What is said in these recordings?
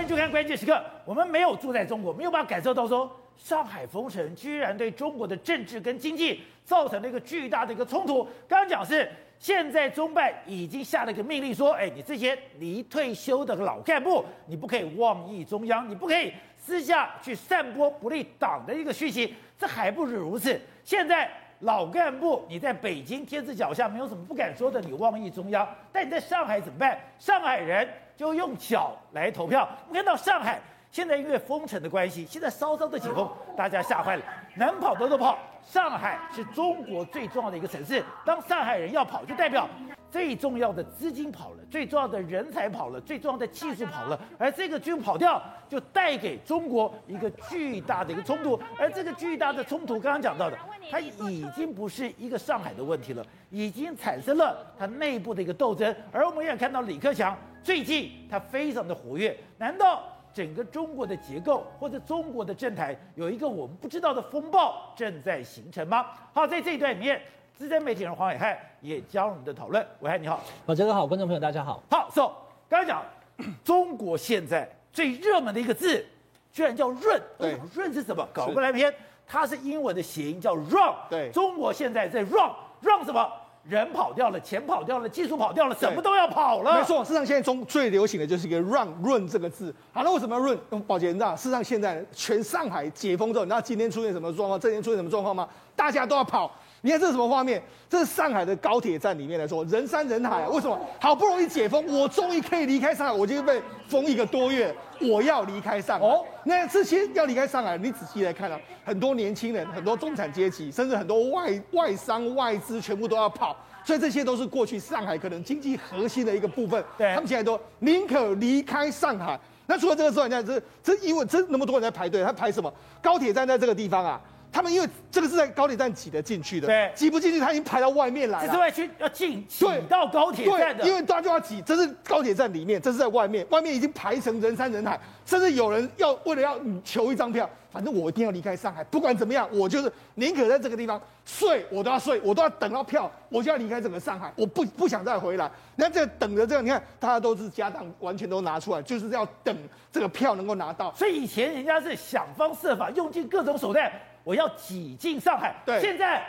欢迎收看关键时刻。我们没有住在中国，没有办法感受到说上海封城居然对中国的政治跟经济造成了一个巨大的一个冲突。刚刚讲是现在中办已经下了一个命令说，哎，你这些离退休的老干部，你不可以妄议中央，你不可以私下去散播不利党的一个讯息。这还不止如此，现在。老干部，你在北京天子脚下没有什么不敢说的，你妄议中央。但你在上海怎么办？上海人就用脚来投票。我们看到上海现在因为封城的关系，现在稍稍的解封，大家吓坏了，能跑的都跑。上海是中国最重要的一个城市，当上海人要跑，就代表。最重要的资金跑了，最重要的人才跑了，最重要的技术跑了，而这个军跑掉，就带给中国一个巨大的一个冲突。而这个巨大的冲突，刚刚讲到的，它已经不是一个上海的问题了，已经产生了它内部的一个斗争。而我们也看到李克强最近他非常的活跃，难道整个中国的结构或者中国的政坛有一个我们不知道的风暴正在形成吗？好，在这一段里面。资深媒体人黄伟汉也加入我们的讨论。伟汉你好，老杰哥好，观众朋友大家好。好，so 刚才讲 中国现在最热门的一个字，居然叫“润”。对，润是什么？搞过来篇，它是英文的谐音，叫 “run”。对，中国现在在 run，run 什么？人跑掉了，钱跑掉了，技术跑掉了，什么都要跑了。没错，事实上现在中最流行的就是一个 “run”，“run” 这个字。好，那为什么要 run？保洁你知道，事实上现在全上海解封之后，你知道今天出现什么状况？这天出现什么状况吗？大家都要跑。你看这是什么画面？这是上海的高铁站里面来说，人山人海啊！为什么？好不容易解封，我终于可以离开上海，我就被封一个多月，我要离开上海。哦，那这些要离开上海，你仔细来看啊，很多年轻人、很多中产阶级，甚至很多外外商、外资，全部都要跑。所以这些都是过去上海可能经济核心的一个部分。对，他们现在都宁可离开上海。那除了这个之外，你看这这因为这那么多人在排队，他排什么？高铁站在这个地方啊。他们因为这个是在高铁站挤得进去的，对，挤不进去，他已经排到外面来了。这是外区要进，挤到高铁站的。对，因为大家就要挤，这是高铁站里面，这是在外面，外面已经排成人山人海，甚至有人要为了要求一张票，反正我一定要离开上海，不管怎么样，我就是宁可在这个地方睡，我都要睡，我都要等到票，我就要离开整个上海，我不不想再回来。你看这个等着这样，你看大家都是家当完全都拿出来，就是要等这个票能够拿到。所以以前人家是想方设法，用尽各种手段。我要挤进上海，对，现在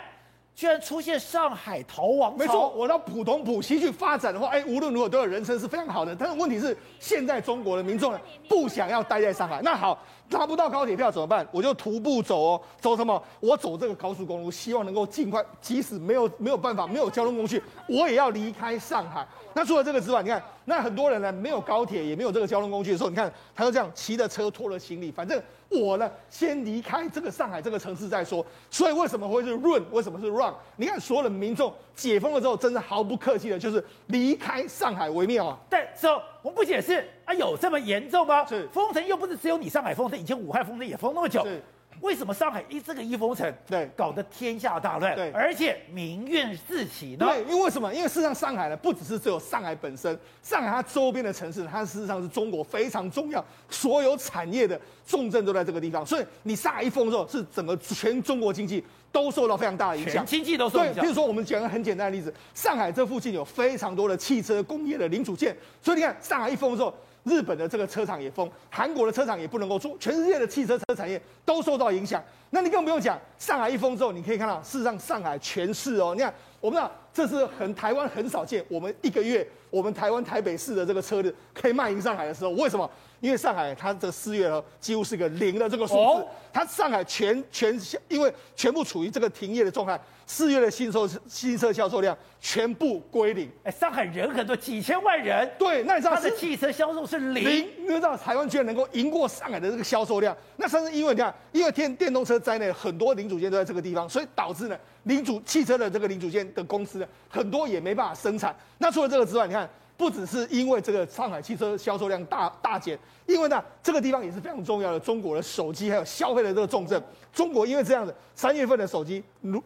居然出现上海逃亡潮。没错，我到浦东、浦西去发展的话，哎，无论如何都有人生是非常好的。但是问题是，现在中国的民众呢，不想要待在上海。那好，拿不到高铁票怎么办？我就徒步走哦，走什么？我走这个高速公路，希望能够尽快，即使没有没有办法，没有交通工具，我也要离开上海。那除了这个之外，你看，那很多人呢，没有高铁，也没有这个交通工具的时候，你看，他就这样骑着车拖着行李，反正。我呢，先离开这个上海这个城市再说。所以为什么会是 run？？为什么是 run？你看，所有的民众解封了之后，真的毫不客气的，就是离开上海为妙啊。对，说我们不解释啊，有这么严重吗？是封城又不是只有你上海封城，以前武汉封城也封那么久。是。为什么上海一这个一封城，对，搞得天下大乱，对，而且民怨四起呢？对，因为为什么？因为事实上上海呢，不只是只有上海本身，上海它周边的城市，它事实上是中国非常重要，所有产业的重镇都在这个地方。所以你上海一封之后，是整个全中国经济都受到非常大的影响，经济都受影响。比如说我们讲个很简单的例子，上海这附近有非常多的汽车工业的零组件，所以你看上海一封之后。日本的这个车厂也封，韩国的车厂也不能够出，全世界的汽车车产业都受到影响。那你更不用讲，上海一封之后，你可以看到，事实上上海全市哦，你看，我们知道这是很台湾很少见，我们一个月我们台湾台北市的这个车子可以卖赢上海的时候，为什么？因为上海它这四月呢，几乎是个零的这个数字，它上海全全因为全部处于这个停业的状态。四月的新售新车销售量全部归零。哎，上海人很多，几千万人。对，那你知道它的汽车销售是零？零，你知道台湾居然能够赢过上海的这个销售量？那甚至因为你看，因为电电动车在内，很多零组件都在这个地方，所以导致呢，零组汽车的这个零组件的公司呢，很多也没办法生产。那除了这个之外，你看，不只是因为这个上海汽车销售量大大减，因为呢，这个地方也是非常重要的中国的手机还有消费的这个重镇。中国因为这样子，三月份的手机如。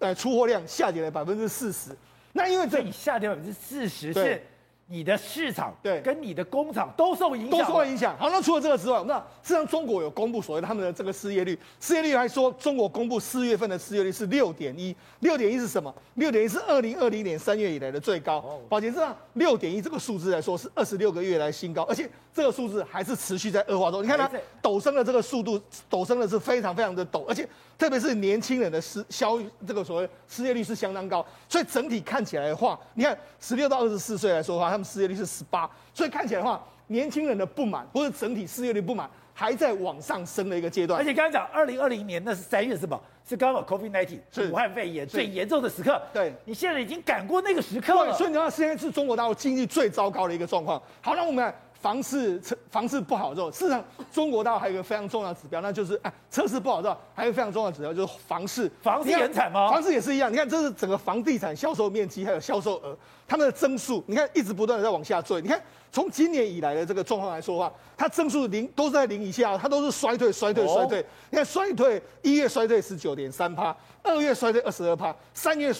呃，出货量下跌了百分之四十，那因为这你下跌百分之四十是你的市场对跟你的工厂都受影响，都受了影响。好，那除了这个之外，我们知道，事实上中国有公布所谓他们的这个失业率，失业率来说中国公布四月份的失业率是六点一，六点一是什么？六点一是二零二零年三月以来的最高。宝杰，这样六点一这个数字来说是二十六个月来新高，而且这个数字还是持续在恶化中。你看它陡升的这个速度，陡升的是非常非常的陡，而且特别是年轻人的失消这个所谓失业率是相当高，所以整体看起来的话，你看十六到二十四岁来说的话。他们失业率是十八，所以看起来的话，年轻人的不满或者整体失业率不满还在往上升的一个阶段。而且刚刚讲二零二零年那是三月是吧？是刚好 COVID-19 是武汉肺炎最严重的时刻。对，你现在已经赶过那个时刻了。所以你知道现在是中国大陆经济最糟糕的一个状况。好，那我们来。房市测房市不好之后，事实上中国大陆还有一个非常重要的指标，那就是哎，测试不好之后，还有非常重要的指标就是房市。房市也很惨吗？房市也是一样。你看，这是整个房地产销售面积还有销售额，他们的增速，你看一直不断的在往下坠。你看从今年以来的这个状况来说的话，它增速零都是在零以下，它都是衰退、衰退、衰退。哦、你看衰退，一月衰退十九点三趴，二月衰退二十二趴，三月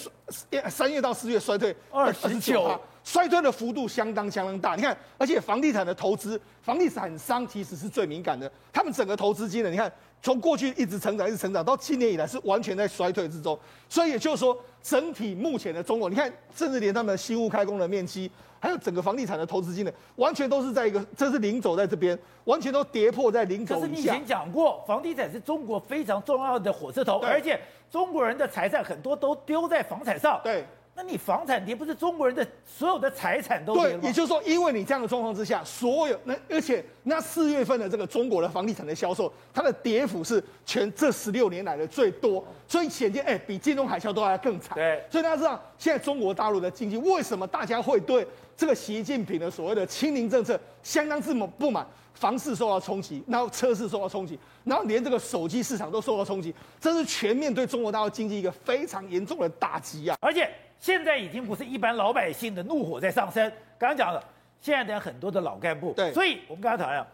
三月到四月衰退二十九趴。衰退的幅度相当相当大，你看，而且房地产的投资，房地产商其实是最敏感的，他们整个投资金额，你看，从过去一直成长，一直成长，到今年以来是完全在衰退之中，所以也就是说，整体目前的中国，你看，甚至连他们的新屋开工的面积，还有整个房地产的投资金额，完全都是在一个，这是零走在这边，完全都跌破在零走以下。可是你以前讲过，房地产是中国非常重要的火车头，而且中国人的财产很多都丢在房产上。对。那你房产跌，不是中国人的所有的财产都跌吗？对，也就是说，因为你这样的状况之下，所有那而且那四月份的这个中国的房地产的销售，它的跌幅是全这十六年来的最多，所以显见哎，比金融海啸都还要更惨。对，所以大家知道，现在中国大陆的经济为什么大家会对这个习近平的所谓的清零政策相当这么不满？房市受到冲击，然后车市受到冲击，然后连这个手机市场都受到冲击，这是全面对中国大陆经济一个非常严重的打击啊！而且。现在已经不是一般老百姓的怒火在上升。刚刚讲了，现在的很多的老干部，对，所以我们刚才讲，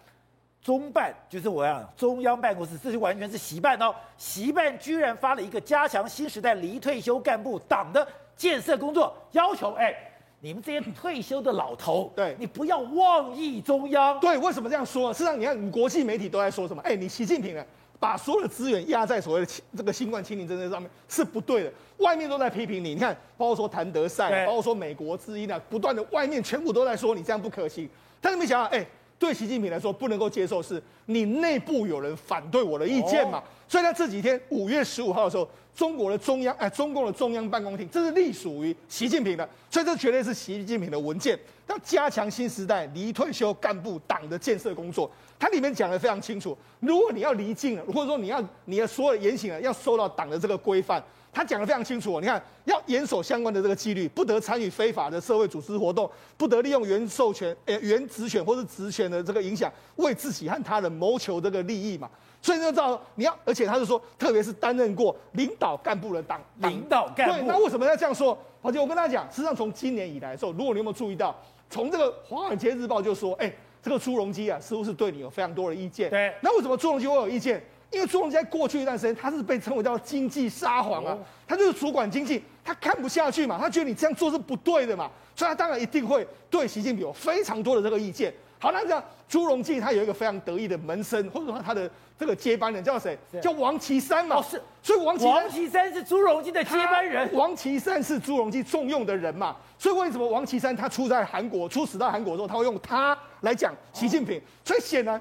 中办就是我讲中央办公室，这是完全是习办哦。习办居然发了一个加强新时代离退休干部党的建设工作，要求哎，你们这些退休的老头，对，你不要妄议中央。对，为什么这样说？事实上，你看，国际媒体都在说什么？哎，你习近平啊。把所有的资源压在所谓的这个新冠清零政策上面是不对的，外面都在批评你。你看，包括说谭德赛，包括说美国之音啊，不断的外面全部都在说你这样不可行。但是没想到，哎，对习近平来说不能够接受是你内部有人反对我的意见嘛。所以在这几天，五月十五号的时候，中国的中央，哎，中共的中央办公厅，这是隶属于习近平的，所以这绝对是习近平的文件，要加强新时代离退休干部党的建设工作。它里面讲的非常清楚，如果你要离境了，或者说你要你的所有的言行啊，要受到党的这个规范，他讲的非常清楚。你看，要严守相关的这个纪律，不得参与非法的社会组织活动，不得利用原授权、呃原职权或是职权的这个影响，为自己和他人谋求这个利益嘛。所以就知道你要，而且他是说，特别是担任过领导干部的党领导干部。对，那为什么要这样说？而且我跟大家讲，实际上从今年以来的时候，如果你有没有注意到，从这个《华尔街日报》就说，哎。这个朱镕基啊，似乎是对你有非常多的意见。对，那为什么朱镕基会有意见？因为朱镕基在过去一段时间，他是被称为叫经济沙皇啊，他就是主管经济，他看不下去嘛，他觉得你这样做是不对的嘛，所以他当然一定会对习近平有非常多的这个意见。好，那这样朱镕基他有一个非常得意的门生，或者说他的这个接班人叫谁？叫王岐山嘛。哦，是。所以王岐山，王岐山是朱镕基的接班人。王岐山是朱镕基重用的人嘛。所以为什么王岐山他出在韩国，出使到韩国之后，他会用他来讲习近平？哦、所以显然，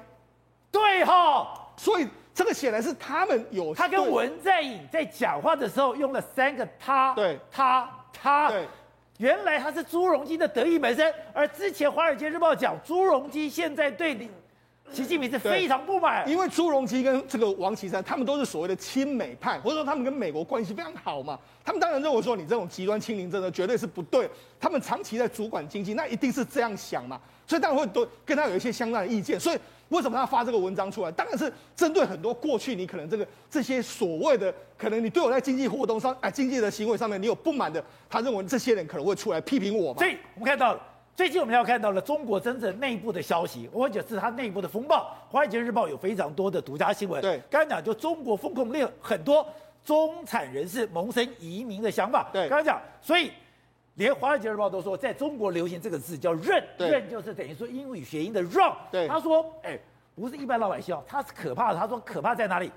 对哈。所以这个显然是他们有他跟文在寅在讲话的时候用了三个他，对，他，他。对。原来他是朱镕基的得意门生，而之前《华尔街日报》讲朱镕基现在对习近平是非常不满，因为朱镕基跟这个王岐山他们都是所谓的亲美派，或者说他们跟美国关系非常好嘛，他们当然认为说你这种极端清零政策绝对是不对，他们长期在主管经济，那一定是这样想嘛，所以当然会都跟他有一些相当的意见，所以。为什么他发这个文章出来？当然是针对很多过去你可能这个这些所谓的可能你对我在经济活动上哎经济的行为上面你有不满的，他认为这些人可能会出来批评我嘛。所以我们看到了最近我们要看到了中国真正内部的消息，或者是它内部的风暴。《华尔街日报》有非常多的独家新闻。对，刚才讲就中国风控令很多中产人士萌生移民的想法。对，刚才讲，所以连《华尔街日报》都说，在中国流行这个字叫“认”，认”就是等于说英语谐音的 “run”。对，他说：“哎，不是一般老百姓，他是可怕的。他说可怕在哪里？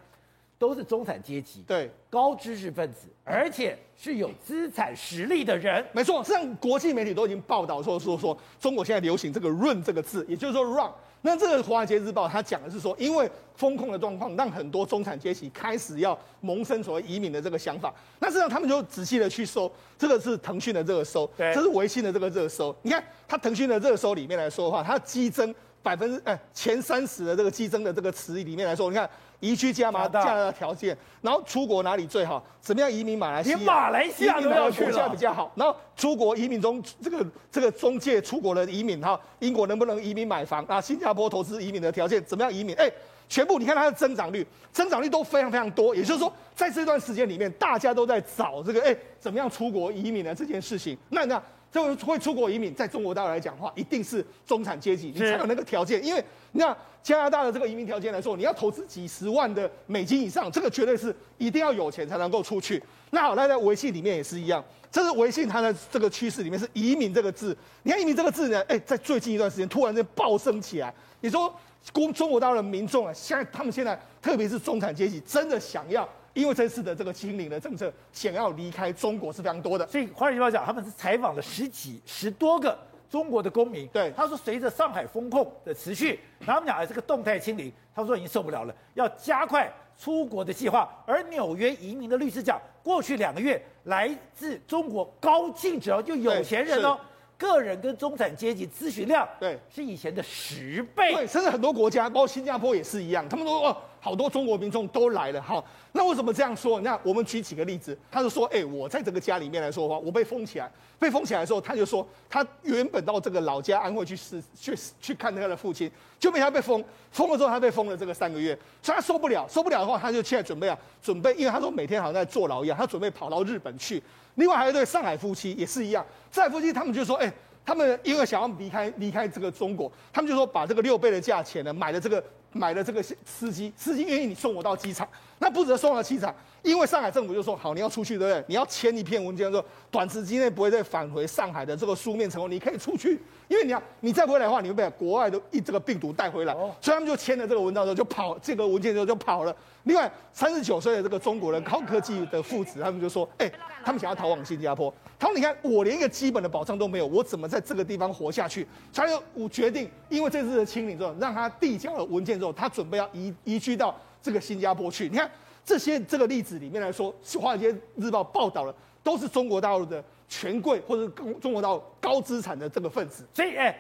都是中产阶级，对，高知识分子，而且是有资产实力的人。没错，实际上国际媒体都已经报道说说说中国现在流行这个 ‘run’ 这个字，也就是说 ‘run’。”那这个《华尔街日报》它讲的是说，因为风控的状况，让很多中产阶级开始要萌生所谓移民的这个想法。那实际上他们就仔细的去搜，这个是腾讯的这个搜，这是微信的这个热搜。你看，它腾讯的热搜里面来说的话，它激增百分之哎前三十的这个激增的这个词里面来说，你看。移居加拿大的条件，然后出国哪里最好？怎么样移民马来西亚？连马来西亚都要去了，比较好。然后出国移民中，这个这个中介出国的移民哈，英国能不能移民买房啊？新加坡投资移民的条件怎么样？移民哎，全部你看它的增长率，增长率都非常非常多。也就是说，在这段时间里面，大家都在找这个哎，怎么样出国移民的这件事情。那那。这个会出国移民，在中国大陆来讲的话，一定是中产阶级，你才有那个条件。因为那加拿大的这个移民条件来说，你要投资几十万的美金以上，这个绝对是一定要有钱才能够出去。那好，那在微信里面也是一样，这是微信它的这个趋势里面是移民这个字。你看移民这个字呢，哎，在最近一段时间突然间暴升起来。你说，中中国大陆的民众啊，现在他们现在特别是中产阶级，真的想要。因为这次的这个清零的政策，想要离开中国是非常多的。所以《华尔街日报》讲，他们是采访了十几、十多个中国的公民。对，他说，随着上海封控的持续，然后他们讲的这个动态清零，他说已经受不了了，要加快出国的计划。而纽约移民的律师讲，过去两个月来自中国高净值哦，就有钱人哦，个人跟中产阶级咨询量，对，是以前的十倍。对，甚至很多国家，包括新加坡也是一样，他们说哦。好多中国民众都来了，好，那为什么这样说？那我们举几个例子，他就说，哎、我在这个家里面来说的话，我被封起来，被封起来的时候，他就说，他原本到这个老家安徽去试，去去看他的父亲，就被他被封，封了之后他被封了这个三个月，所以他受不了，受不了的话，他就现在准备啊，准备，因为他说每天好像在坐牢一样，他准备跑到日本去。另外还有一对上海夫妻也是一样，上海夫妻他们就说，哎、他们因为想要离开离开这个中国，他们就说把这个六倍的价钱呢买了这个。买了这个司机，司机愿意你送我到机场，那不止送到机场，因为上海政府就说好，你要出去，对不对？你要签一篇文件说，短时间内不会再返回上海的这个书面承诺，你可以出去，因为你要你再回来的话，你会被国外的一这个病毒带回来，所以他们就签了这个文章之后就跑，这个文件之后就跑了。另外，三十九岁的这个中国人高科技的父子，他们就说，哎，他们想要逃往新加坡。他说：“你看，我连一个基本的保障都没有，我怎么在这个地方活下去？”所以，我决定，因为这次的清理之后，让他递交了文件他准备要移移居到这个新加坡去。你看这些这个例子里面来说，《华尔街日报》报道了，都是中国大陆的权贵或者中中国大陆高资产的这个分子。所以，哎，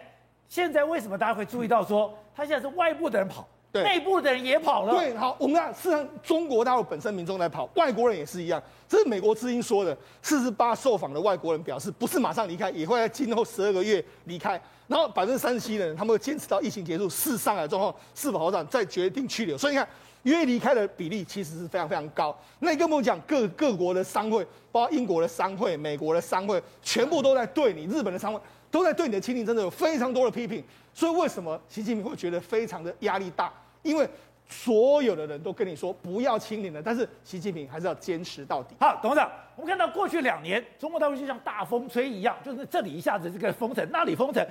现在为什么大家会注意到说，他现在是外部的人跑？对，内部的人也跑了。对，好，我们看，事实上中国大陆本身民众在跑，外国人也是一样。这是美国之音说的，四十八受访的外国人表示，不是马上离开，也会在今后十二个月离开。然后百分之三十七的人，他们会坚持到疫情结束，是上海状况是否好转，再决定去留。所以你看，愿意离开的比例其实是非常非常高。那你跟我们讲，各各国的商会，包括英国的商会、美国的商会，全部都在对你；日本的商会都在对你的亲历，真的有非常多的批评。所以为什么习近平会觉得非常的压力大？因为所有的人都跟你说不要清零了，但是习近平还是要坚持到底。好，董事长，我们看到过去两年，中国大陆就像大风吹一样，就是这里一下子这个封城，那里封城，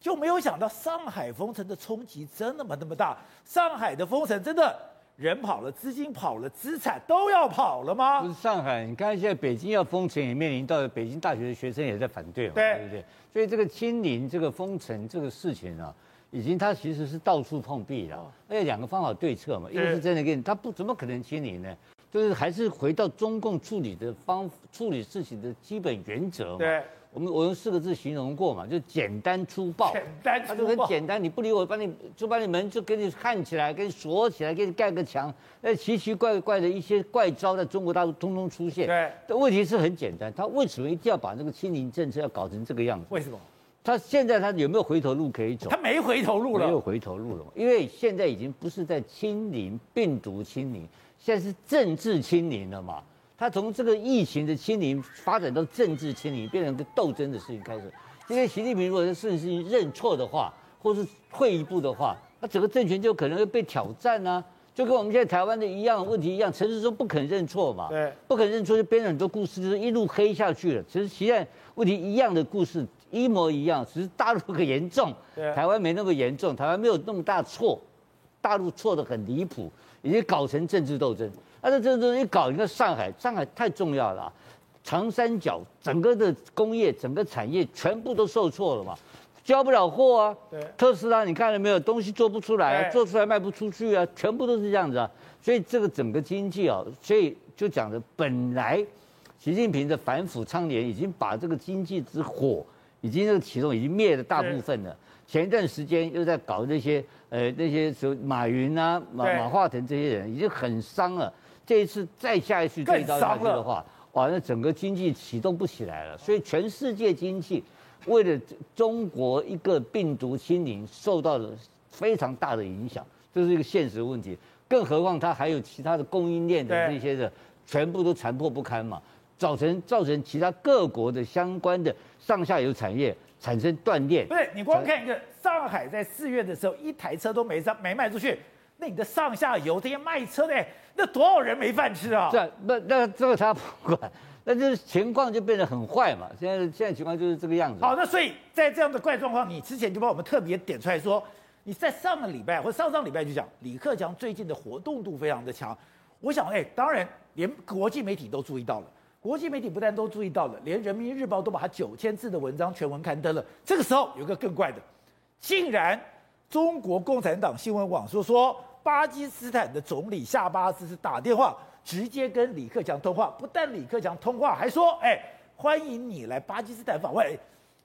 就没有想到上海封城的冲击真的那么那么大。上海的封城真的人跑了，资金跑了，资产都要跑了吗？不是上海，你看现在北京要封城，也面临到北京大学的学生也在反对，对不对？所以这个清零、这个封城这个事情啊。已经，他其实是到处碰壁了，而且两个方法对策嘛，一个是真的给你，他不怎么可能清理呢？就是还是回到中共处理的方处理事情的基本原则嘛。对，我们我用四个字形容过嘛，就简单粗暴。简单粗暴。他就很简单，你不理我，把你就把你门就给你焊起来，给你锁起来，给你盖个墙。那奇奇怪怪的一些怪招，在中国大陆通通出现。对。但问题是很简单，他为什么一定要把那个清零政策要搞成这个样子？为什么？他现在他有没有回头路可以走？他没回头路了，没有回头路了，因为现在已经不是在清零病毒清零，现在是政治清零了嘛。他从这个疫情的清零发展到政治清零，变成个斗争的事情开始。今天习近平如果是事情认错的话，或是退一步的话，那整个政权就可能会被挑战啊。就跟我们现在台湾的一样问题一样，陈时中不肯认错嘛，对，不肯认错就编了很多故事，就是一路黑下去了。其实现在问题一样的故事，一模一样，只是大陆很严重，台湾没那么严重，台湾没有那么大错，大陆错得很离谱，已经搞成政治斗争。那这政治斗争一搞，你看上海，上海太重要了啊。长三角整个的工业、整个产业全部都受挫了嘛，交不了货啊。对，特斯拉你看了没有？东西做不出来啊，做出来卖不出去啊，全部都是这样子啊。所以这个整个经济啊，所以就讲的本来习近平的反腐倡廉已经把这个经济之火已经这个启动已经灭了大部分了。前一段时间又在搞那些呃那些什么马云啊、马马化腾这些人已经很伤了。这一次再下一次这一刀下去的话。哇，那整个经济启动不起来了，所以全世界经济为了中国一个病毒清零受到了非常大的影响，这是一个现实问题。更何况它还有其他的供应链的这些的，全部都残破不堪嘛，造成造成其他各国的相关的上下游产业产生断裂。不是，你光看一个上海在四月的时候，一台车都没上没卖出去，那你的上下游这些卖车的。那多少人没饭吃啊？这那那这个他不管，那就是情况就变得很坏嘛。现在现在情况就是这个样子。好，那所以在这样的怪状况，你之前就帮我们特别点出来说，你在上个礼拜或上上礼拜就讲李克强最近的活动度非常的强。我想，哎，当然连国际媒体都注意到了，国际媒体不但都注意到了，连人民日报都把他九千字的文章全文刊登了。这个时候有个更怪的，竟然中国共产党新闻网说说。巴基斯坦的总理夏巴斯是打电话直接跟李克强通话，不但李克强通话，还说：“哎，欢迎你来巴基斯坦访问。”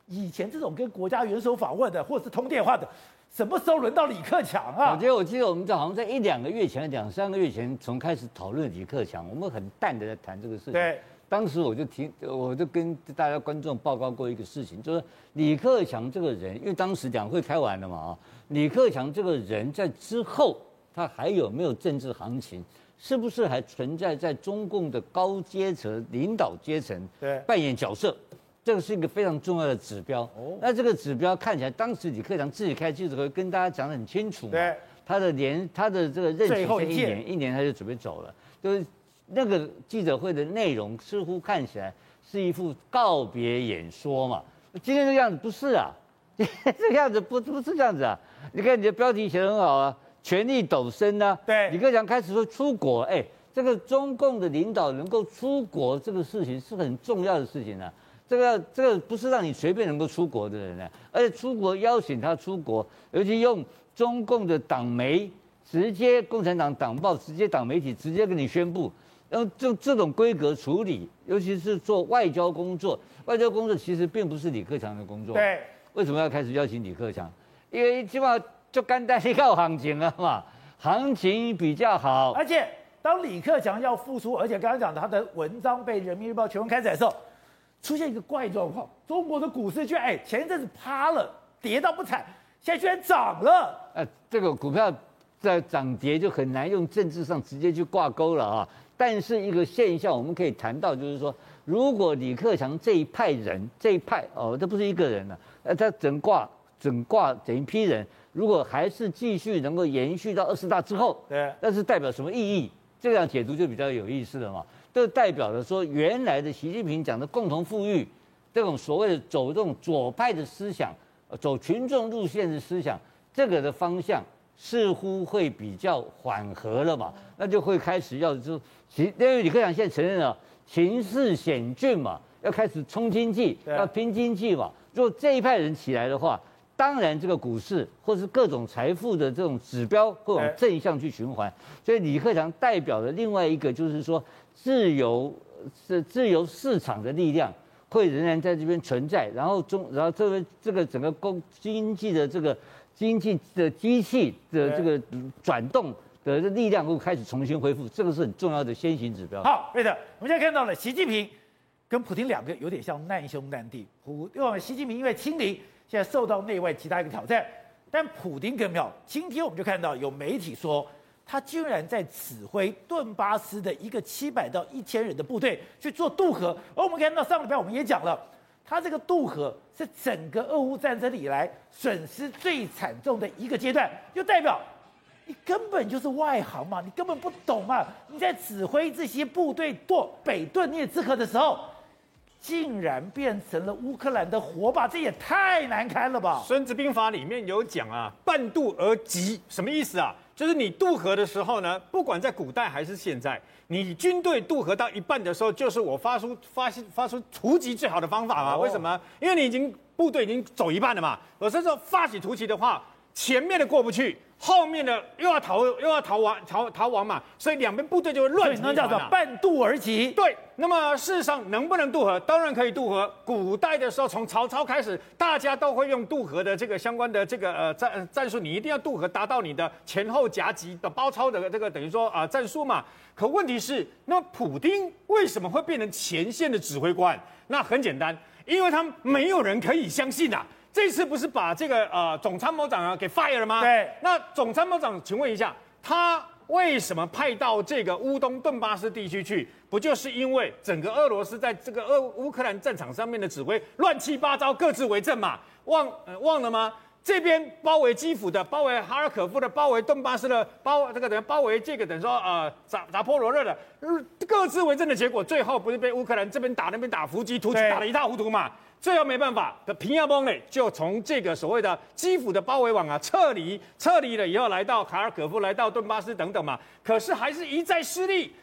以前这种跟国家元首访问的，或是通电话的，什么时候轮到李克强啊？我觉得，我记得我们在好像在一两个月前、两三个月前，从开始讨论李克强，我们很淡的在谈这个事情。对，当时我就听，我就跟大家观众报告过一个事情，就是李克强这个人，因为当时两会开完了嘛啊，李克强这个人在之后。他还有没有政治行情？是不是还存在在中共的高阶层领导阶层扮演角色？这个是一个非常重要的指标。哦，那这个指标看起来，当时李克强自己开记者会跟大家讲得很清楚。对，他的年他的这个任期是一年，一年他就准备走了。就是那个记者会的内容，似乎看起来是一副告别演说嘛。今天这个样子不是啊，今天这个样子不不是这样子啊。你看你的标题写得很好啊。权力陡升呢？对，李克强开始说出国，哎，这个中共的领导能够出国，这个事情是很重要的事情呢、啊。这个这个不是让你随便能够出国的人呢、啊，而且出国邀请他出国，尤其用中共的党媒直接共产党党报直接党媒体直接跟你宣布，用这这种规格处理，尤其是做外交工作，外交工作其实并不是李克强的工作。对，为什么要开始邀请李克强？因为基本上。就简单一个行情了嘛，行情比较好。而且当李克强要复出，而且刚刚讲他的文章被人民日报全文开载的时候，出现一个怪状况，中国的股市居然哎前一阵子趴了，跌到不惨，现在居然涨了。呃，这个股票在涨跌就很难用政治上直接去挂钩了啊。但是一个现象我们可以谈到，就是说，如果李克强这一派人这一派哦，这不是一个人了，呃，他整挂整挂整一批人。如果还是继续能够延续到二十大之后，对，那是代表什么意义？这样解读就比较有意思了嘛。这代表着说，原来的习近平讲的共同富裕，这种所谓的走这种左派的思想，走群众路线的思想，这个的方向似乎会比较缓和了嘛。那就会开始要就，其因为李克强现在承认了形势险峻嘛，要开始冲经济，要拼经济嘛。如果这一派人起来的话，当然，这个股市或是各种财富的这种指标会往正向去循环，所以李克强代表的另外一个就是说，自由是自由市场的力量会仍然在这边存在，然后中然后这个这个整个公经济的这个经济的机器的这个转动的力量会开始重新恢复，这个是很重要的先行指标。好，对的，我们现在看到了习近平跟普京两个有点像难兄难弟，普因为习近平因为清零。现在受到内外极大一个挑战，但普京更妙。今天我们就看到有媒体说，他居然在指挥顿巴斯的一个七百到一千人的部队去做渡河。而我们看到上个礼拜我们也讲了，他这个渡河是整个俄乌战争以来损失最惨重的一个阶段，就代表你根本就是外行嘛，你根本不懂嘛。你在指挥这些部队过北顿涅茨克的时候，竟然变成了乌克兰的火把，这也太难堪了吧！《孙子兵法》里面有讲啊，“半渡而击”，什么意思啊？就是你渡河的时候呢，不管在古代还是现在，你军队渡河到一半的时候，就是我发出发发出突击最好的方法嘛。为什么？因为你已经部队已经走一半了嘛。我是说发起突击的话，前面的过不去。后面的又要逃又要逃亡逃逃亡嘛，所以两边部队就会乱成一团。那叫做半渡而击。对，那么事实上能不能渡河？当然可以渡河。古代的时候，从曹操开始，大家都会用渡河的这个相关的这个呃战战术。你一定要渡河，达到你的前后夹击的包抄的这个等于说啊、呃、战术嘛。可问题是，那么普丁为什么会变成前线的指挥官？那很简单，因为他没有人可以相信啊。这次不是把这个呃总参谋长啊给 fire 了吗？对。那总参谋长，请问一下，他为什么派到这个乌东顿巴斯地区去？不就是因为整个俄罗斯在这个俄乌克兰战场上面的指挥乱七八糟，各自为政嘛？忘、呃、忘了吗？这边包围基辅的，包围哈尔可夫的，包围顿巴斯的，包这个等于包围这个等于说呃扎扎波罗热的，各自为政的结果，最后不是被乌克兰这边打那边打伏击突击打得一塌糊涂嘛？最后没办法的平亚邦呢，就从这个所谓的基辅的包围网啊撤离，撤离了以后来到卡尔可夫，来到顿巴斯等等嘛，可是还是一再失利。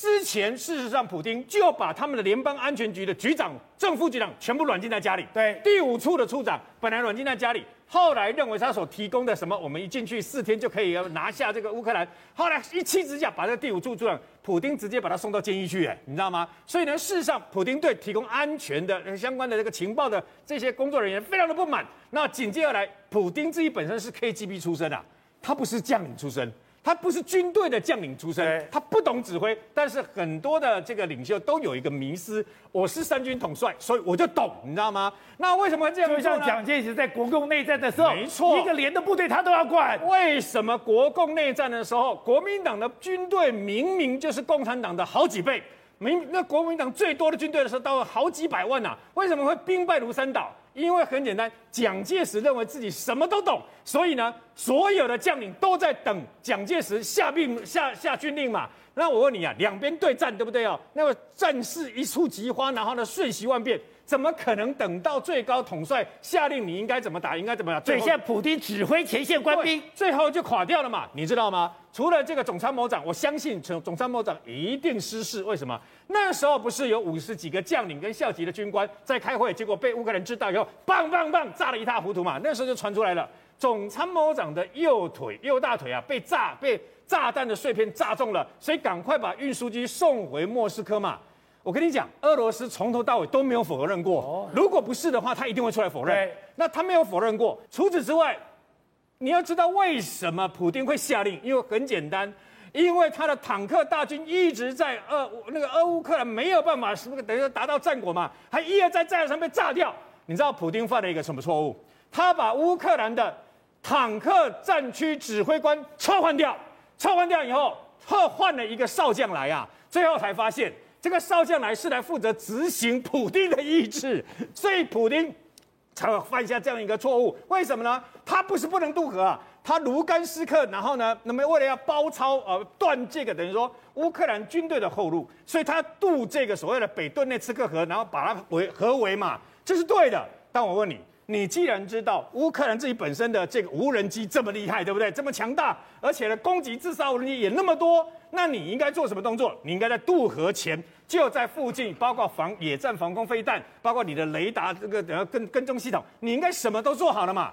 之前事实上，普京就把他们的联邦安全局的局长、正副局长全部软禁在家里。对，第五处的处长本来软禁在家里，后来认为他所提供的什么，我们一进去四天就可以拿下这个乌克兰，后来一气之下把这第五处处长。普丁直接把他送到监狱去，哎，你知道吗？所以呢，事实上，普丁对提供安全的相关的这个情报的这些工作人员非常的不满。那紧接而来，普丁自己本身是 KGB 出身的，他不是将领出身。他不是军队的将领出身，他不懂指挥。但是很多的这个领袖都有一个迷思：我是三军统帅，所以我就懂，你知道吗？那为什么会这样？就像蒋介石在国共内战的时候，没错，一个连的部队他都要管。为什么国共内战的时候，国民党的军队明明就是共产党的好几倍，明那国民党最多的军队的时候，到了好几百万呐、啊？为什么会兵败如山倒？因为很简单，蒋介石认为自己什么都懂，所以呢，所有的将领都在等蒋介石下命下下军令嘛。那我问你啊，两边对战对不对哦？那么战事一触即发，然后呢，瞬息万变。怎么可能等到最高统帅下令你应该怎么打，应该怎么打？所以现在普丁指挥前线官兵，最后就垮掉了嘛？你知道吗？除了这个总参谋长，我相信总总参谋长一定失势。为什么？那时候不是有五十几个将领跟校级的军官在开会，结果被乌克兰知道以后，棒棒棒炸得一塌糊涂嘛？那时候就传出来了，总参谋长的右腿右大腿啊被炸被炸弹的碎片炸中了，所以赶快把运输机送回莫斯科嘛。我跟你讲，俄罗斯从头到尾都没有否认过。如果不是的话，他一定会出来否认。那他没有否认过。除此之外，你要知道为什么普京会下令？因为很简单，因为他的坦克大军一直在俄那个俄乌克兰没有办法，是不是等于说达到战果嘛？还一而再再而三被炸掉。你知道普丁犯了一个什么错误？他把乌克兰的坦克战区指挥官撤换掉，撤换掉以后，特换了一个少将来啊，最后才发现。这个少将来是来负责执行普丁的意志，所以普丁才会犯下这样一个错误。为什么呢？他不是不能渡河啊，他卢甘斯克，然后呢，那么为了要包抄呃断这个等于说乌克兰军队的后路，所以他渡这个所谓的北顿涅茨克河，然后把它围合围嘛，这是对的。但我问你。你既然知道乌克兰自己本身的这个无人机这么厉害，对不对？这么强大，而且呢，攻击自杀无人机也那么多，那你应该做什么动作？你应该在渡河前就在附近，包括防野战防空飞弹，包括你的雷达这个等跟跟踪系统，你应该什么都做好了嘛？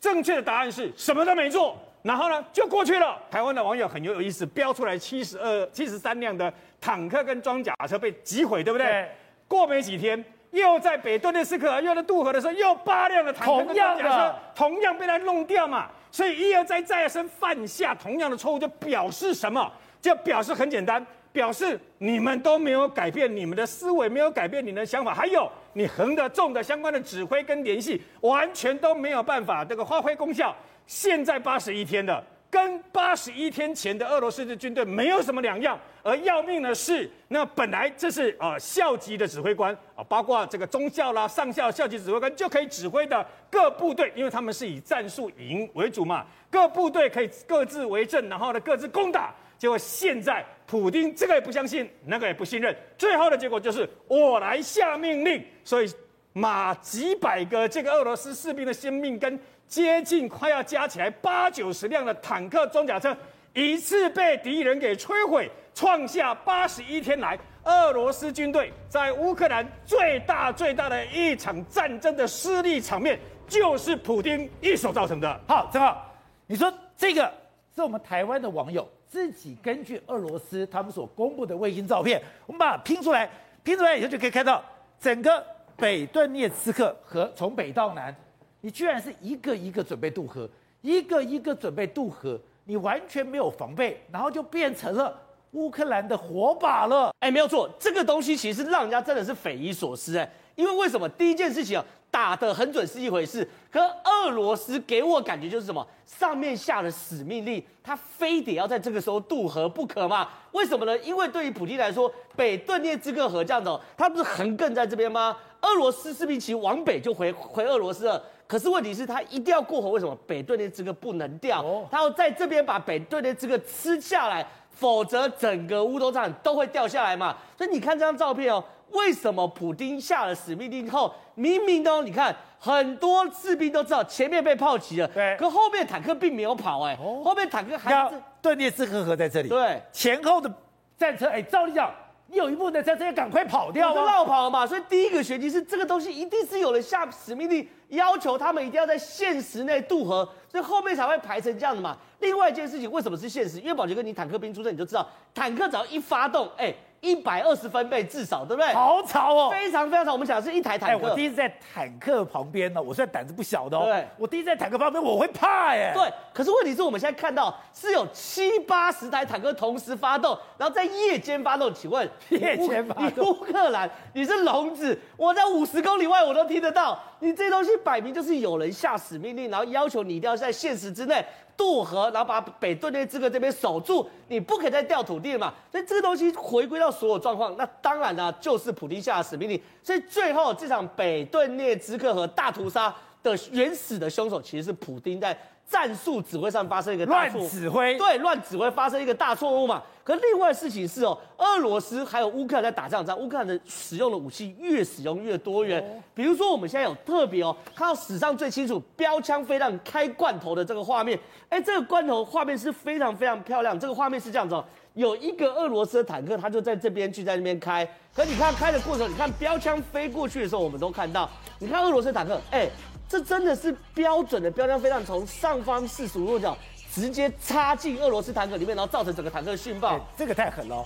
正确的答案是什么都没做，然后呢就过去了。台湾的网友很有有意思，标出来七十二、七十三辆的坦克跟装甲车被击毁，对不对？对过没几天。又在北顿涅斯克，又在渡河的时候，又八辆的坦克跟装甲车同样被他弄掉嘛，所以一而再再而三犯下同样的错误，就表示什么？就表示很简单，表示你们都没有改变你们的思维，没有改变你们的想法，还有你横的纵的相关的指挥跟联系，完全都没有办法这个发挥功效。现在八十一天的，跟八八十一天前的俄罗斯的军队没有什么两样。而要命的是，那本来这是呃校级的指挥官啊，包括这个中校啦、上校、校级指挥官就可以指挥的各部队，因为他们是以战术营为主嘛，各部队可以各自为政，然后呢各自攻打。结果现在普丁这个也不相信，那个也不信任，最后的结果就是我来下命令，所以马几百个这个俄罗斯士兵的生命跟接近快要加起来八九十辆的坦克装甲车，一次被敌人给摧毁。创下八十一天来俄罗斯军队在乌克兰最大最大的一场战争的失利场面，就是普丁一手造成的。好，正好，你说这个是我们台湾的网友自己根据俄罗斯他们所公布的卫星照片，我们把它拼出来，拼出来以后就可以看到整个北顿涅茨克和从北到南，你居然是一个一个准备渡河，一个一个准备渡河，你完全没有防备，然后就变成了。乌克兰的火把了，哎，没有错，这个东西其实让人家真的是匪夷所思，哎，因为为什么？第一件事情啊，打得很准是一回事，可俄罗斯给我感觉就是什么？上面下了死命令，他非得要在这个时候渡河不可嘛？为什么呢？因为对于普京来说，北顿涅茨克河这样子，他不是横亘在这边吗？俄罗斯士兵其实往北就回回俄罗斯了，可是问题是，他一定要过河，为什么？北顿涅茨克不能掉，他要在这边把北顿涅茨克吃下来。否则整个乌东站都会掉下来嘛。所以你看这张照片哦，为什么普丁下了死命令后，明明都你看很多士兵都知道前面被炮击了，对，可后面坦克并没有跑哎，后面坦克还是顿涅茨克河在这里，对，前后的战车哎，照理讲，你有一部分的战车要赶快跑掉，就绕跑了嘛。所以第一个学习是这个东西一定是有人下死命令，要求他们一定要在限时内渡河，所以后面才会排成这样的嘛。另外一件事情，为什么是限时？因为宝杰哥，你坦克兵出身，你就知道，坦克只要一发动，哎。一百二十分贝至少，对不对？好吵哦，非常非常吵。我们讲的是一台坦克。我第一次在坦克旁边呢，我虽然胆子不小的哦。对。我第一次在坦克旁边，我会怕耶。对。可是问题是我们现在看到是有七八十台坦克同时发动，然后在夜间发动。请问 夜间发动？你乌克兰，你是聋子？我在五十公里外我都听得到。你这东西摆明就是有人下死命令，然后要求你一定要在限时之内。渡河，然后把北顿涅茨克这边守住，你不可以再掉土地了嘛？所以这个东西回归到所有状况，那当然呢，就是普丁下的死命令。所以最后这场北顿涅茨克和大屠杀的原始的凶手，其实是普丁在。战术指挥上发生一个大乱指挥，对，乱指挥发生一个大错误嘛。可另外事情是哦，俄罗斯还有乌克兰在打仗，在乌克兰的使用的武器越使用越多元。哦、比如说我们现在有特别哦，看到史上最清楚标枪飞弹开罐头的这个画面。哎，这个罐头画面是非常非常漂亮。这个画面是这样子哦，有一个俄罗斯的坦克，它就在这边去在那边开。可你看开的过程，你看标枪飞过去的时候，我们都看到。你看俄罗斯的坦克，哎。这真的是标准的标枪飞弹，从上方四十五度角直接插进俄罗斯坦克里面，然后造成整个坦克殉爆。这个太狠了，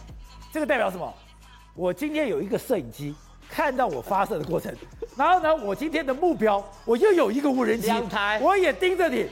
这个代表什么？我今天有一个摄影机看到我发射的过程，然后呢，我今天的目标我又有一个无人机，台，我也盯着你，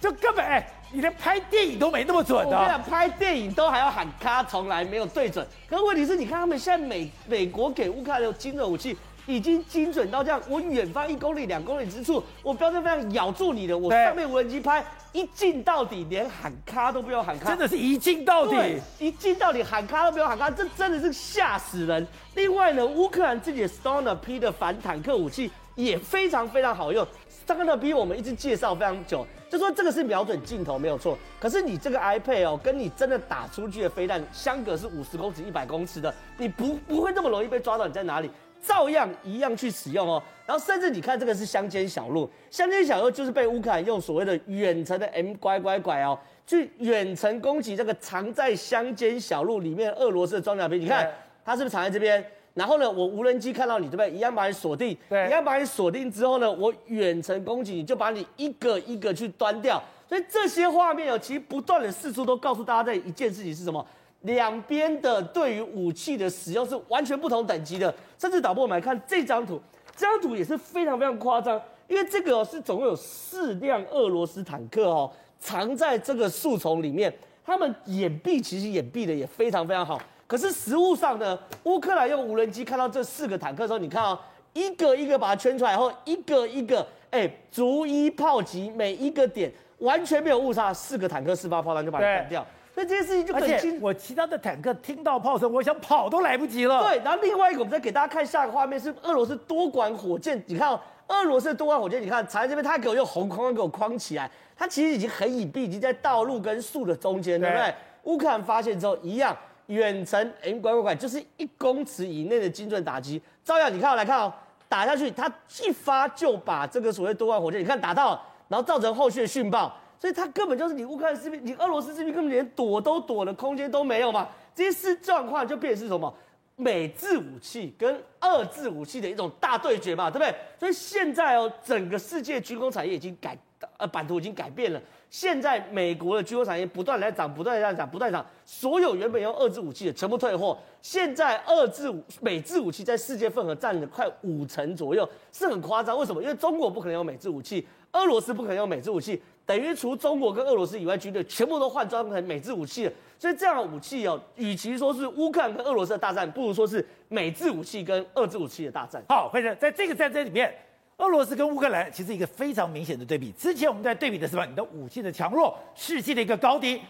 就根本哎，你连拍电影都没那么准的。我跟你讲，拍电影都还要喊卡，从来没有对准。可是问题是，你看他们现在美美国给乌克兰有精准武器。已经精准到这样，我远方一公里、两公里之处，我标准非常咬住你的，我上面无人机拍一进到底，连喊咔都不用喊咔，真的是一进到底，一进到底喊咔都不用喊咔，这真的是吓死人。另外呢，乌克兰自己的 Stoner P 的反坦克武器也非常非常好用，Stoner P 我们一直介绍非常久，就说这个是瞄准镜头没有错，可是你这个 iPad 哦，跟你真的打出去的飞弹相隔是五十公尺、一百公尺的，你不不会那么容易被抓到你在哪里。照样一样去使用哦，然后甚至你看这个是乡间小路，乡间小路就是被乌克兰用所谓的远程的 M 拐拐拐哦，去远程攻击这个藏在乡间小路里面俄罗斯的装甲兵。你看它是不是藏在这边？然后呢，我无人机看到你对不对？一样把你锁定，对，一样把你锁定之后呢，我远程攻击你就把你一个一个去端掉。所以这些画面哦，其实不断的四处都告诉大家在一件事情是什么？两边的对于武器的使用是完全不同等级的，甚至导播我们来看这张图，这张图也是非常非常夸张，因为这个哦是总共有四辆俄罗斯坦克哦藏在这个树丛里面，他们掩蔽其实掩蔽的也非常非常好，可是实物上呢，乌克兰用无人机看到这四个坦克的时候，你看哦，一个一个把它圈出来后，一个一个哎逐一炮击每一个点。完全没有误差，四个坦克四发炮弹就把它干掉。所以这件事情就很清。我其他的坦克听到炮声，我想跑都来不及了。对，然后另外一个，我们再给大家看下一个画面，是俄罗斯多管火箭。你看、哦，俄罗斯的多管火箭，你看藏在这边，他给我用红框框给我框起来，他其实已经很隐蔽，已经在道路跟树的中间，对不对？乌克兰发现之后，一样远程，哎，乖乖乖，就是一公尺以内的精准打击，照样，你看，来看哦，打下去，它一发就把这个所谓多管火箭，你看打到了，然后造成后续的殉爆。所以他根本就是你乌克兰士兵，你俄罗斯士兵根本连躲都躲的空间都没有嘛。这些事状况就变成是什么？美制武器跟俄制武器的一种大对决嘛，对不对？所以现在哦，整个世界军工产业已经改，呃，版图已经改变了。现在美国的军工产业不断在涨，不断在涨，不断涨。所有原本用俄制武器的全部退货。现在俄制、美制武器在世界份额占了快五成左右，是很夸张。为什么？因为中国不可能用美制武器，俄罗斯不可能用美制武器。等于除中国跟俄罗斯以外，军队全部都换装成美制武器了。所以这样的武器哦，与其说是乌克兰跟俄罗斯的大战，不如说是美制武器跟俄制武器的大战。好，辉生，在这个战争里面，俄罗斯跟乌克兰其实一个非常明显的对比。之前我们在对比的是什么？你的武器的强弱，士气的一个高低。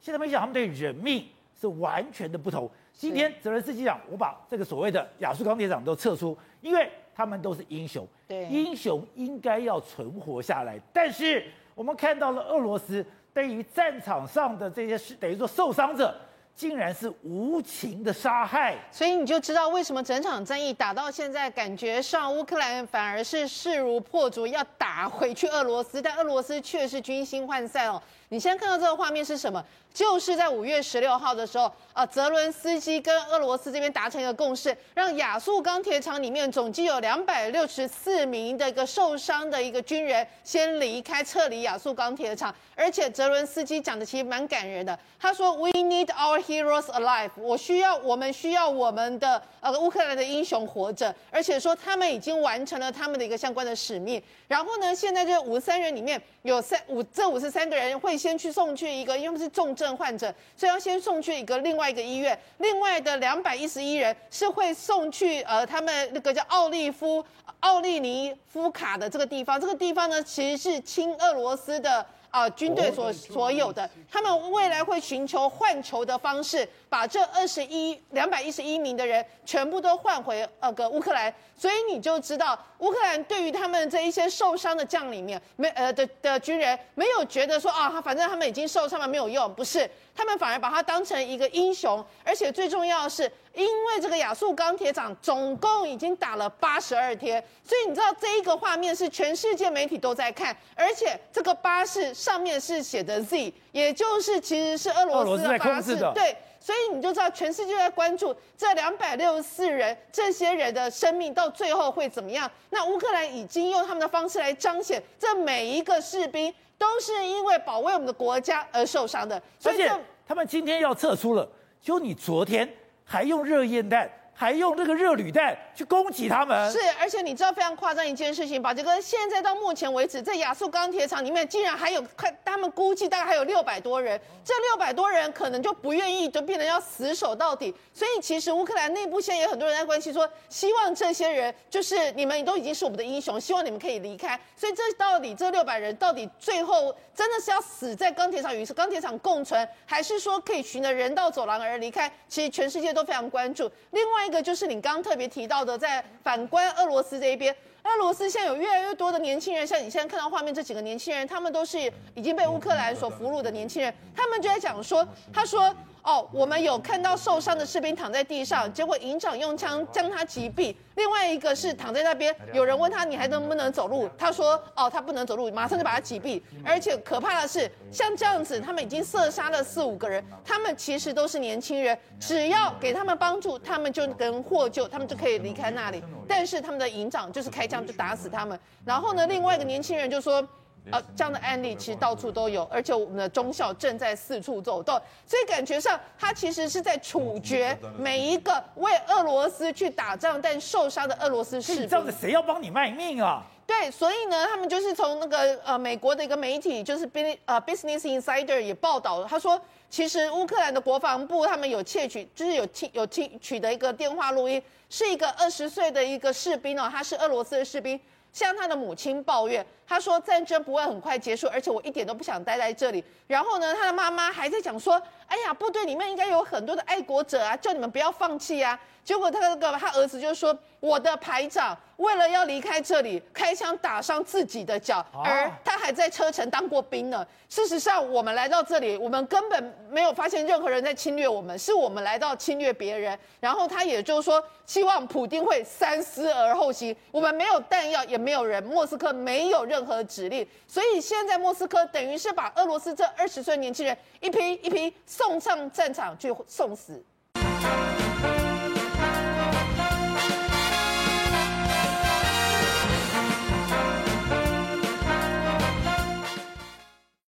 现在没想他们对人命是完全的不同。今天泽伦斯基讲，我把这个所谓的亚速钢铁厂都撤出，因为他们都是英雄，对，英雄应该要存活下来，但是。我们看到了俄罗斯对于战场上的这些是等于说受伤者，竟然是无情的杀害，所以你就知道为什么整场战役打到现在，感觉上乌克兰反而是势如破竹，要打回去俄罗斯，但俄罗斯却是军心涣散哦。你先看到这个画面是什么？就是在五月十六号的时候，啊，泽伦斯基跟俄罗斯这边达成一个共识，让亚速钢铁厂里面总计有两百六十四名的一个受伤的一个军人先离开，撤离亚速钢铁厂。而且泽伦斯基讲的其实蛮感人的，他说：“We need our heroes alive。”我需要，我们需要我们的呃乌克兰的英雄活着，而且说他们已经完成了他们的一个相关的使命。然后呢，现在这五十三人里面有三五这五十三个人会先去送去一个，因为是重症患者，所以要先送去一个另外一个医院。另外的两百一十一人是会送去呃他们那个叫奥利夫奥利尼夫卡的这个地方。这个地方呢，其实是亲俄罗斯的。啊，军队所所有的，他们未来会寻求换囚的方式，把这二十一两百一十一名的人全部都换回呃个乌克兰。所以你就知道，乌克兰对于他们这一些受伤的将领面，没呃的的军人，没有觉得说啊，反正他们已经受伤了没有用，不是，他们反而把他当成一个英雄，而且最重要的是，因为这个亚速钢铁厂总共已经打了八十二天，所以你知道这一个画面是全世界媒体都在看，而且这个巴士上面是写的 Z，也就是其实是俄罗斯的巴士，对。所以你就知道，全世界在关注这两百六十四人这些人的生命到最后会怎么样？那乌克兰已经用他们的方式来彰显，这每一个士兵都是因为保卫我们的国家而受伤的。所以他们今天要撤出了，就你昨天还用热焰弹。还用这个热履弹去攻击他们，是，而且你知道非常夸张一件事情，宝杰哥，现在到目前为止，在亚速钢铁厂里面竟然还有快，他们估计大概还有六百多人，这六百多人可能就不愿意，就变成要死守到底。所以其实乌克兰内部现在有很多人在关心说，希望这些人就是你们都已经是我们的英雄，希望你们可以离开。所以这到底这六百人到底最后真的是要死在钢铁厂与钢铁厂共存，还是说可以循着人道走廊而离开？其实全世界都非常关注。另外。一个就是你刚刚特别提到的，在反观俄罗斯这一边，俄罗斯现在有越来越多的年轻人，像你现在看到画面这几个年轻人，他们都是已经被乌克兰所俘虏的年轻人，他们就在讲说，他说。哦，我们有看到受伤的士兵躺在地上，结果营长用枪将他击毙。另外一个是躺在那边，有人问他你还能不能走路？他说哦，他不能走路，马上就把他击毙。而且可怕的是，像这样子，他们已经射杀了四五个人，他们其实都是年轻人，只要给他们帮助，他们就能获救，他们就可以离开那里。但是他们的营长就是开枪就打死他们。然后呢，另外一个年轻人就说。呃，这样的案例其实到处都有，而且我们的中校正在四处走动，所以感觉上他其实是在处决每一个为俄罗斯去打仗但受伤的俄罗斯士兵。这样子谁要帮你卖命啊？对，所以呢，他们就是从那个呃美国的一个媒体，就是 B 呃 Business Insider 也报道了，他说其实乌克兰的国防部他们有窃取，就是有听有听取得一个电话录音，是一个二十岁的一个士兵哦，他是俄罗斯的士兵。向他的母亲抱怨，他说战争不会很快结束，而且我一点都不想待在这里。然后呢，他的妈妈还在讲说，哎呀，部队里面应该有很多的爱国者啊，叫你们不要放弃啊。结果他那个他儿子就说：“我的排长为了要离开这里，开枪打伤自己的脚，而他还在车臣当过兵呢。事实上，我们来到这里，我们根本没有发现任何人在侵略我们，是我们来到侵略别人。然后他也就是说，希望普丁会三思而后行。我们没有弹药，也没有人，莫斯科没有任何指令，所以现在莫斯科等于是把俄罗斯这二十岁年轻人一批一批送上战场去送死。”